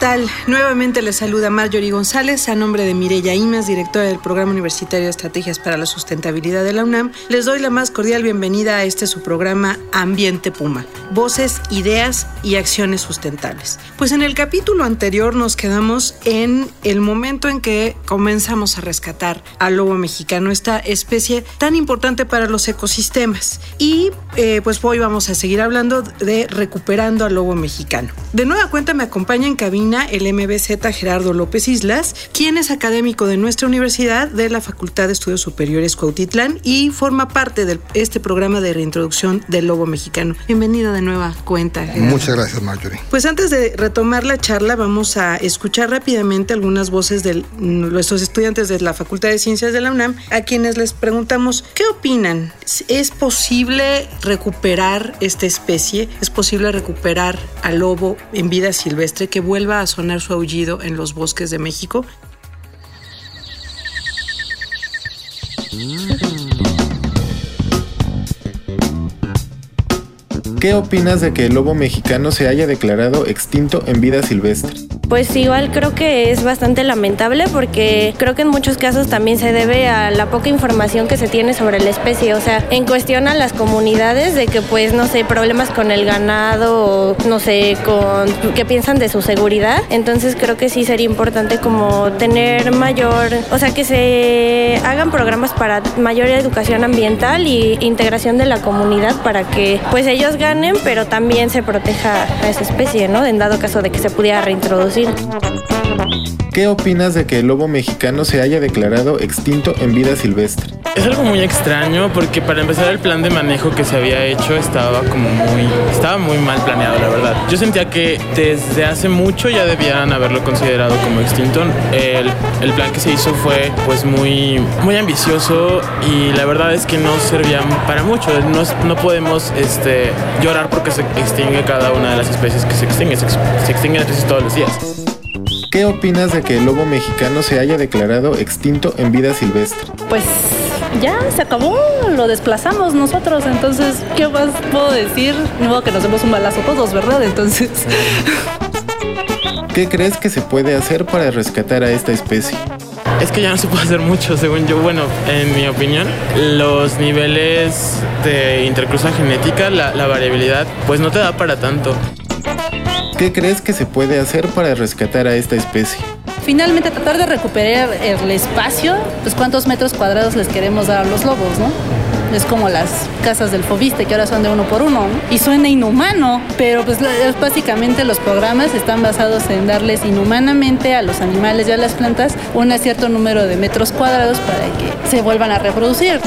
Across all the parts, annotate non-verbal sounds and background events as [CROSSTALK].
Tal? Nuevamente les saluda Marjorie González a nombre de Mireya Imas, directora del Programa Universitario de Estrategias para la Sustentabilidad de la UNAM. Les doy la más cordial bienvenida a este su programa Ambiente Puma, voces, ideas y acciones sustentables. Pues en el capítulo anterior nos quedamos en el momento en que comenzamos a rescatar al lobo mexicano, esta especie tan importante para los ecosistemas. Y eh, pues hoy vamos a seguir hablando de recuperando al lobo mexicano. De nueva cuenta me acompaña en cabina el MBZ Gerardo López Islas, quien es académico de nuestra universidad de la Facultad de Estudios Superiores Cuautitlán y forma parte de este programa de reintroducción del lobo mexicano. Bienvenido de nueva cuenta. Gerardo. Muchas gracias, Marjorie. Pues antes de retomar la charla, vamos a escuchar rápidamente algunas voces de nuestros estudiantes de la Facultad de Ciencias de la UNAM, a quienes les preguntamos, ¿qué opinan? ¿Es posible recuperar esta especie? ¿Es posible recuperar al lobo en vida silvestre que vuelva a sonar su aullido en los bosques de México? ¿Qué opinas de que el lobo mexicano se haya declarado extinto en vida silvestre? Pues igual creo que es bastante lamentable porque creo que en muchos casos también se debe a la poca información que se tiene sobre la especie. O sea, en cuestión a las comunidades de que pues no sé, problemas con el ganado o no sé, con qué piensan de su seguridad. Entonces creo que sí sería importante como tener mayor, o sea, que se hagan programas para mayor educación ambiental y integración de la comunidad para que pues ellos ganen, pero también se proteja a esa especie, ¿no? En dado caso de que se pudiera reintroducir. freedom. ¿Qué opinas de que el lobo mexicano se haya declarado extinto en vida silvestre? Es algo muy extraño porque para empezar el plan de manejo que se había hecho estaba como muy estaba muy mal planeado, la verdad. Yo sentía que desde hace mucho ya debían haberlo considerado como extinto. El, el plan que se hizo fue pues muy muy ambicioso y la verdad es que no servía para mucho. No, no podemos este, llorar porque se extingue cada una de las especies que se extinguen. Se, se extinguen especies todos los días. ¿Qué opinas de que el lobo mexicano se haya declarado extinto en vida silvestre? Pues ya se acabó, lo desplazamos nosotros, entonces, ¿qué más puedo decir? No que nos demos un balazo todos, ¿verdad? Entonces... [LAUGHS] ¿Qué crees que se puede hacer para rescatar a esta especie? Es que ya no se puede hacer mucho, según yo. Bueno, en mi opinión, los niveles de intercruza genética, la, la variabilidad, pues no te da para tanto. ¿Qué crees que se puede hacer para rescatar a esta especie? Finalmente tratar de recuperar el espacio, pues cuántos metros cuadrados les queremos dar a los lobos, ¿no? Es como las casas del Fobiste, que ahora son de uno por uno. ¿no? Y suena inhumano, pero pues básicamente los programas están basados en darles inhumanamente a los animales y a las plantas un cierto número de metros cuadrados para que se vuelvan a reproducir.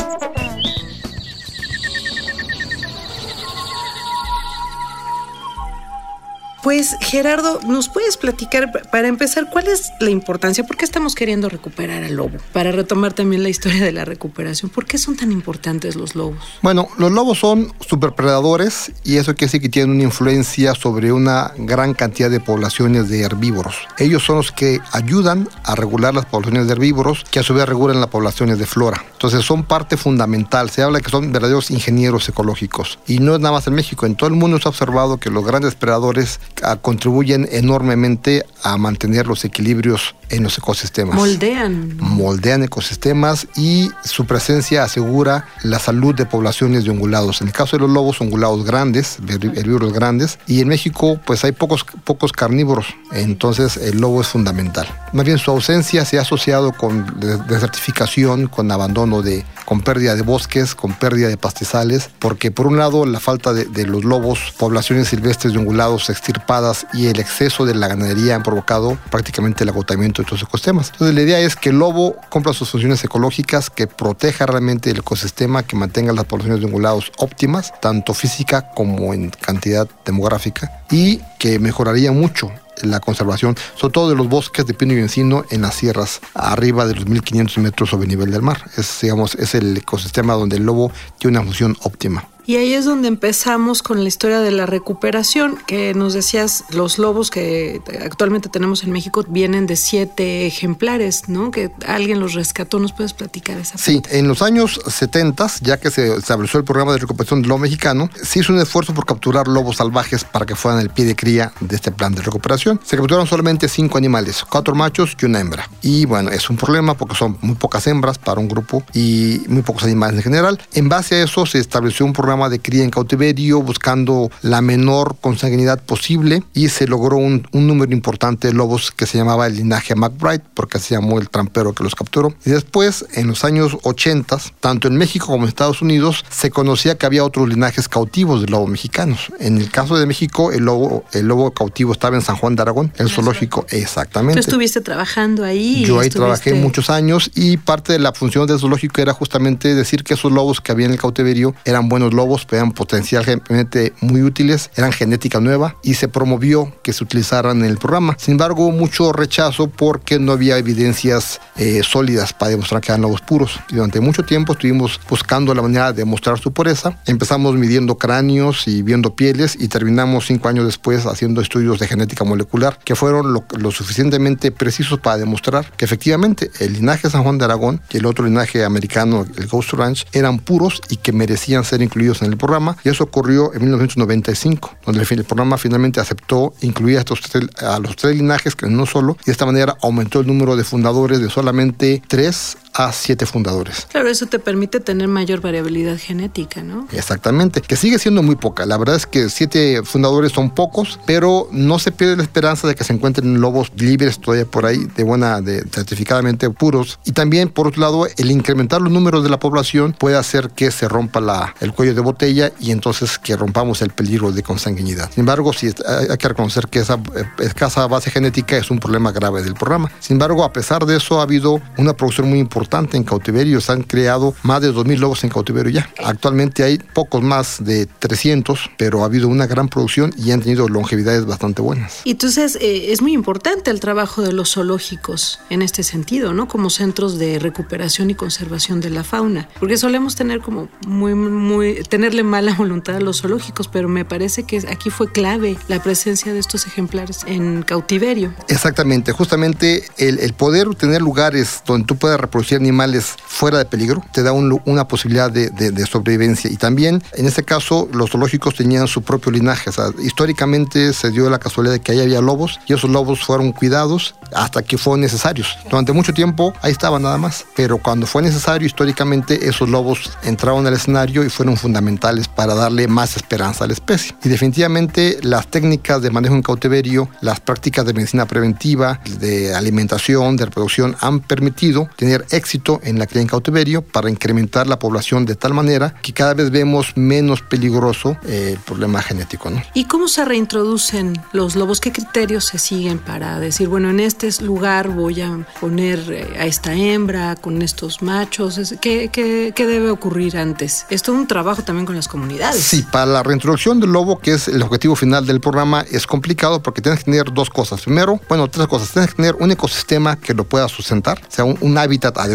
Pues Gerardo, ¿nos puedes platicar para empezar cuál es la importancia? ¿Por qué estamos queriendo recuperar al lobo? Para retomar también la historia de la recuperación, ¿por qué son tan importantes los lobos? Bueno, los lobos son superpredadores y eso quiere decir que tienen una influencia sobre una gran cantidad de poblaciones de herbívoros. Ellos son los que ayudan a regular las poblaciones de herbívoros que a su vez regulan las poblaciones de flora. Entonces son parte fundamental. Se habla que son verdaderos ingenieros ecológicos. Y no es nada más en México, en todo el mundo se ha observado que los grandes predadores contribuyen enormemente a mantener los equilibrios en los ecosistemas. Moldean. Moldean ecosistemas y su presencia asegura la salud de poblaciones de ungulados. En el caso de los lobos, ungulados grandes, herbívoros grandes, y en México pues hay pocos, pocos carnívoros, entonces el lobo es fundamental. Más bien su ausencia se ha asociado con desertificación, con abandono de con pérdida de bosques, con pérdida de pastizales, porque por un lado la falta de, los lobos, poblaciones silvestres de ungulados extirpadas y el exceso de la ganadería han provocado prácticamente el agotamiento de estos ecosistemas. Entonces la idea es que el lobo cumpla sus funciones ecológicas, que proteja realmente el ecosistema, que mantenga las poblaciones de ungulados óptimas, tanto física como en cantidad demográfica, y que mejoraría mucho la conservación, sobre todo de los bosques de pino y encino en las sierras, arriba de los 1500 metros sobre el nivel del mar. Es, digamos, es el ecosistema donde el lobo tiene una función óptima. Y ahí es donde empezamos con la historia de la recuperación, que nos decías, los lobos que actualmente tenemos en México vienen de siete ejemplares, ¿no? Que alguien los rescató, ¿nos puedes platicar esa Sí, en los años 70, ya que se estableció el programa de recuperación del lobo mexicano, se hizo un esfuerzo por capturar lobos salvajes para que fueran el pie de cría de este plan de recuperación. Se capturaron solamente cinco animales, cuatro machos y una hembra. Y bueno, es un problema porque son muy pocas hembras para un grupo y muy pocos animales en general. En base a eso se estableció un programa de cría en cautiverio, buscando la menor consanguinidad posible y se logró un, un, número importante de lobos que se llamaba el linaje McBride, porque se llamó el trampero que los capturó. Y después, en los años 80, tanto en México como en Estados Unidos, se conocía que había otros linajes cautivos de lobos mexicanos. En el caso de México, el lobo, el lobo cautivo estaba en San Juan de Aragón, el zoológico, exactamente. Tú estuviste trabajando ahí. Yo ahí estuviste... trabajé muchos años y parte de la función del zoológico era justamente decir que esos lobos que había en el cautiverio eran buenos lobos lobos eran potencialmente muy útiles, eran genética nueva y se promovió que se utilizaran en el programa. Sin embargo, mucho rechazo porque no había evidencias eh, sólidas para demostrar que eran lobos puros. Y durante mucho tiempo estuvimos buscando la manera de demostrar su pureza. Empezamos midiendo cráneos y viendo pieles y terminamos cinco años después haciendo estudios de genética molecular que fueron lo, lo suficientemente precisos para demostrar que efectivamente el linaje San Juan de Aragón y el otro linaje americano, el Ghost Ranch, eran puros y que merecían ser incluidos en el programa y eso ocurrió en 1995, donde el programa finalmente aceptó incluir a, estos tres, a los tres linajes, que no solo, y de esta manera aumentó el número de fundadores de solamente tres a siete fundadores. Claro, eso te permite tener mayor variabilidad genética, ¿no? Exactamente, que sigue siendo muy poca. La verdad es que siete fundadores son pocos, pero no se pierde la esperanza de que se encuentren lobos libres todavía por ahí, de buena, de certificadamente puros. Y también, por otro lado, el incrementar los números de la población puede hacer que se rompa la, el cuello de botella y entonces que rompamos el peligro de consanguinidad. Sin embargo, sí, hay que reconocer que esa escasa base genética es un problema grave del programa. Sin embargo, a pesar de eso, ha habido una producción muy importante en cautiverio. Se han creado más de 2.000 lobos en cautiverio ya. Actualmente hay pocos más de 300, pero ha habido una gran producción y han tenido longevidades bastante buenas. Y entonces eh, es muy importante el trabajo de los zoológicos en este sentido, ¿no? Como centros de recuperación y conservación de la fauna. Porque solemos tener como muy, muy, tenerle mala [LAUGHS] voluntad a los zoológicos, pero me parece que aquí fue clave la presencia de estos ejemplares en cautiverio. Exactamente, justamente el, el poder tener lugares donde tú puedas reproducir animales fuera de peligro te da un, una posibilidad de, de, de, sobrevivencia. Y también, en este caso, los zoológicos tenían su propio linaje. O sea, históricamente se dio la casualidad de que ahí había lobos y esos lobos fueron cuidados hasta que fueron necesarios. Durante mucho tiempo ahí estaban nada más, pero cuando fue necesario, históricamente, esos lobos entraron al escenario y fueron fundamentales para darle más esperanza a la especie. Y definitivamente las técnicas de manejo en cautiverio, las prácticas de medicina preventiva, de alimentación, de reproducción, han permitido tener éxito en la cría en cautiverio para incrementar la población de tal manera que cada vez vemos menos peligroso eh, el problema genético. ¿no? ¿Y cómo se reintroducen los lobos? ¿Qué criterios se siguen para decir, bueno, en este lugar voy a poner eh, a esta hembra con estos machos? ¿Qué, qué, qué debe ocurrir antes? Esto es un trabajo también con las comunidades. Sí, para la reintroducción del lobo, que es el objetivo final del programa, es complicado porque tienes que tener dos cosas. Primero, bueno, tres cosas. Tienes que tener un ecosistema que lo pueda sustentar, o sea, un, un hábitat adecuado.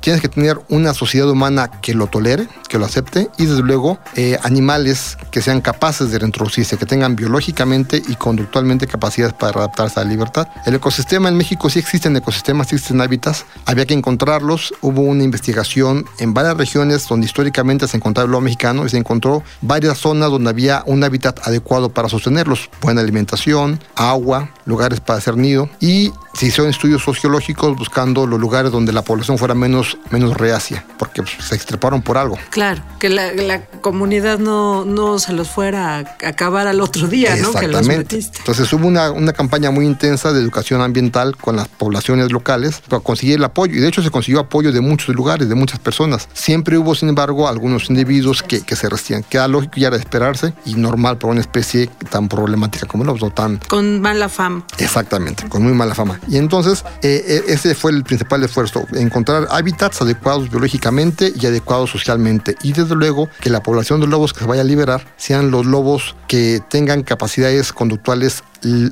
Tienes que tener una sociedad humana que lo tolere, que lo acepte y desde luego eh, animales que sean capaces de reintroducirse, que tengan biológicamente y conductualmente capacidades para adaptarse a la libertad. El ecosistema en México sí existen ecosistemas, existen hábitats, había que encontrarlos. Hubo una investigación en varias regiones donde históricamente se encontraba el lobo mexicano y se encontró varias zonas donde había un hábitat adecuado para sostenerlos. Buena alimentación, agua, lugares para hacer nido y se hicieron estudios sociológicos buscando los lugares donde la población fuera menos, menos reacia, porque pues, se extreparon por algo. Claro, que la, la comunidad no, no se los fuera a acabar al otro día, ¿no? Que los Exactamente. metiste. Entonces hubo una, una campaña muy intensa de educación ambiental con las poblaciones locales para conseguir el apoyo. Y de hecho se consiguió apoyo de muchos lugares, de muchas personas. Siempre hubo, sin embargo, algunos individuos que, que se resistían. Queda lógico y era de esperarse y normal para una especie tan problemática como los no tan Con mala fama. Exactamente, con muy mala fama. Y entonces, eh, eh, ese fue el principal esfuerzo, encontrar hábitats adecuados biológicamente y adecuados socialmente. Y desde luego que la población de lobos que se vaya a liberar sean los lobos que tengan capacidades conductuales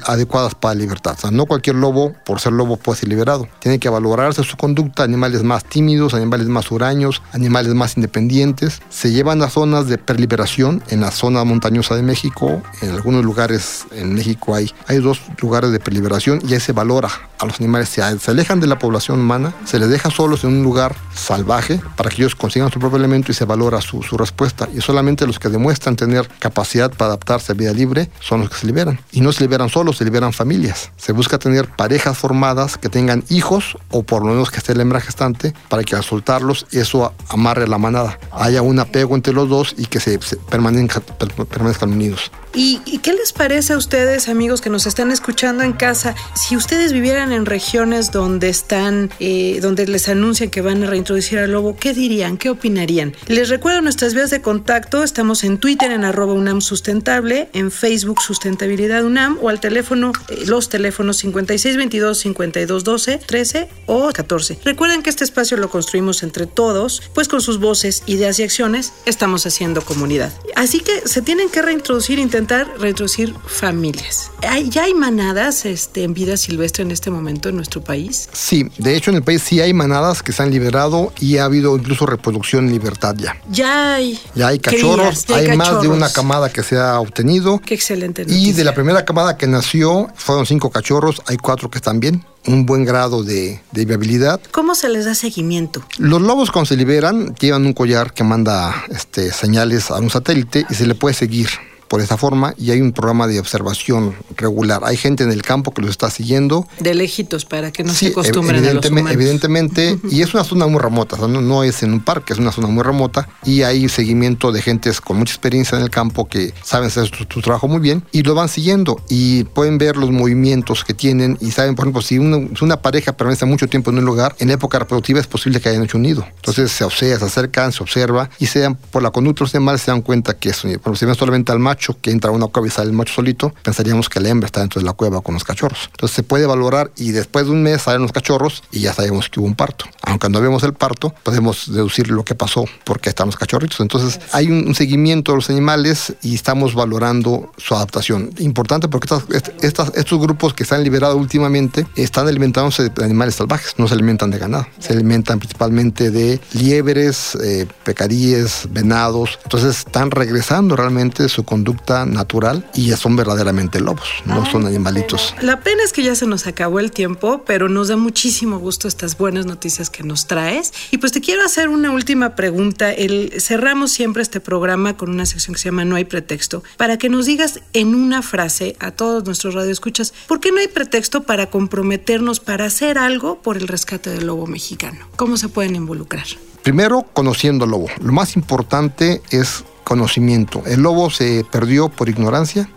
adecuadas para libertad. O sea, no cualquier lobo, por ser lobo, puede ser liberado. Tiene que valorarse su conducta, animales más tímidos, animales más huraños, animales más independientes. Se llevan a zonas de perliberación en la zona montañosa de México. En algunos lugares en México hay, hay dos lugares de perliberación y ahí se valora a los animales. Se, se alejan de la población humana, se les deja solos en un lugar salvaje para que ellos consigan su propio elemento y se valora su, su respuesta. Y solamente los que demuestran tener capacidad para adaptarse a vida libre son los que se liberan. Y no se liberan solos, se liberan familias. Se busca tener parejas formadas que tengan hijos o por lo menos que esté la hembra gestante para que al soltarlos eso amarre la manada. Haya un apego entre los dos y que se, se permanezcan, per- permanezcan unidos. ¿Y, qué les parece a ustedes, amigos que nos están escuchando en casa, si ustedes vivieran en regiones donde están, eh, donde les anuncian que van a reintroducir al lobo, qué dirían, qué opinarían? Les recuerdo nuestras vías de contacto, estamos en Twitter en arroba UNAM Sustentable, en Facebook Sustentabilidad UNAM o al teléfono, eh, los teléfonos 5622 5212 13 o 14. Recuerden que este espacio lo construimos entre todos, pues con sus voces, ideas y acciones estamos haciendo comunidad. Así que se tienen que reintroducir, intentar reintroducir familias. ¿Hay- ¿Ya hay manadas este, en vida silvestre en este momento en nuestro país? Sí, de hecho en el país sí hay manadas que se han liberado y ha habido incluso reproducción en libertad ya. Ya hay. Ya hay cachorros, crías, ya hay, más de cachorros. una camada que se ha obtenido. Qué excelente Y noticia. de la primera camada que nació fueron cinco cachorros, hay cuatro que están bien, un buen grado de, de viabilidad. ¿Cómo se les da seguimiento? Los lobos cuando se liberan llevan un collar que manda este, señales a un satélite y se le puede seguir por esta forma y hay un programa de observación regular. Hay gente en el campo que los está siguiendo De lejitos para que no Sí, se acostumbren a los humanos. evidentemente [LAUGHS] y es una zona muy remota, o sea, no, no es en un parque, es una zona muy remota y hay seguimiento de gentes con mucha experiencia en el campo que saben hacer su, su trabajo muy bien y lo van siguiendo y pueden ver los movimientos que tienen y saben, por ejemplo, si una, si una pareja permanece mucho tiempo en un lugar, en época reproductiva es posible que hayan hecho un nido. Entonces se observa, se acercan, se observa y se dan, por la conducta de los animales se dan cuenta que es un nido. Por ejemplo, si ven solamente al macho que entra a una cueva y sale el macho solito, pensaríamos que la hembra está dentro de la cueva con los cachorros. Entonces se puede valorar y después de un mes salen los cachorros y ya sabemos que hubo un parto. Aunque no vemos el parto, podemos deducir lo que pasó porque están los cachorritos. Entonces hay un, un seguimiento de los animales y estamos valorando su adaptación. Importante porque estas, est- estas- estos grupos que se han liberado últimamente están alimentándose de animales salvajes, no se alimentan de ganado. Se alimentan principalmente de liebres, eh, pecaríes, venados. Entonces están regresando realmente su conducta natural y ya son verdaderamente lobos, no son animalitos. La pena es que ya se nos acabó el tiempo, pero nos da muchísimo gusto estas buenas noticias que nos traes. Y pues te quiero hacer una última pregunta. El, cerramos siempre este programa con una sección que se llama No hay pretexto, para que nos digas en una frase a todos nuestros radioescuchas, ¿por qué no hay pretexto para comprometernos para hacer algo por el rescate del lobo mexicano? ¿Cómo se pueden involucrar? Primero, conociendo al lobo. Lo más importante es conocimiento. El lobo se perdió por ignorancia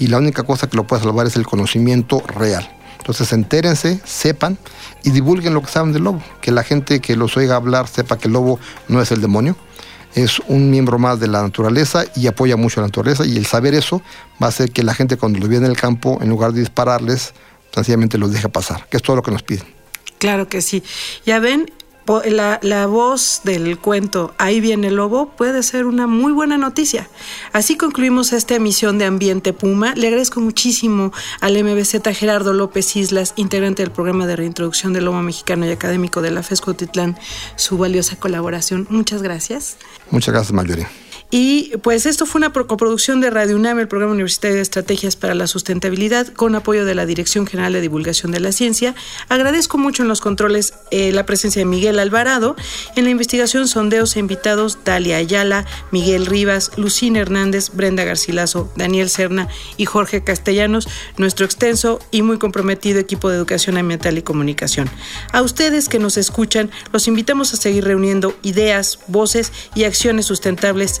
y la única cosa que lo puede salvar es el conocimiento real. Entonces entérense, sepan y divulguen lo que saben del lobo. Que la gente que los oiga hablar sepa que el lobo no es el demonio, es un miembro más de la naturaleza y apoya mucho a la naturaleza. Y el saber eso va a hacer que la gente cuando los vea en el campo, en lugar de dispararles, sencillamente los deje pasar, que es todo lo que nos piden. Claro que sí. Ya ven, la, la voz del cuento Ahí viene el lobo puede ser una muy buena noticia. Así concluimos esta emisión de Ambiente Puma. Le agradezco muchísimo al MBZ Gerardo López Islas, integrante del programa de reintroducción del lobo mexicano y académico de la FESCO Titlán, su valiosa colaboración. Muchas gracias. Muchas gracias, Marjorie. Y pues esto fue una coproducción de Radio UNAM, el Programa Universitario de Estrategias para la Sustentabilidad, con apoyo de la Dirección General de Divulgación de la Ciencia. Agradezco mucho en los controles eh, la presencia de Miguel Alvarado. En la investigación, sondeos e invitados, Dalia Ayala, Miguel Rivas, Lucina Hernández, Brenda Garcilaso, Daniel Serna y Jorge Castellanos, nuestro extenso y muy comprometido equipo de educación ambiental y comunicación. A ustedes que nos escuchan, los invitamos a seguir reuniendo ideas, voces y acciones sustentables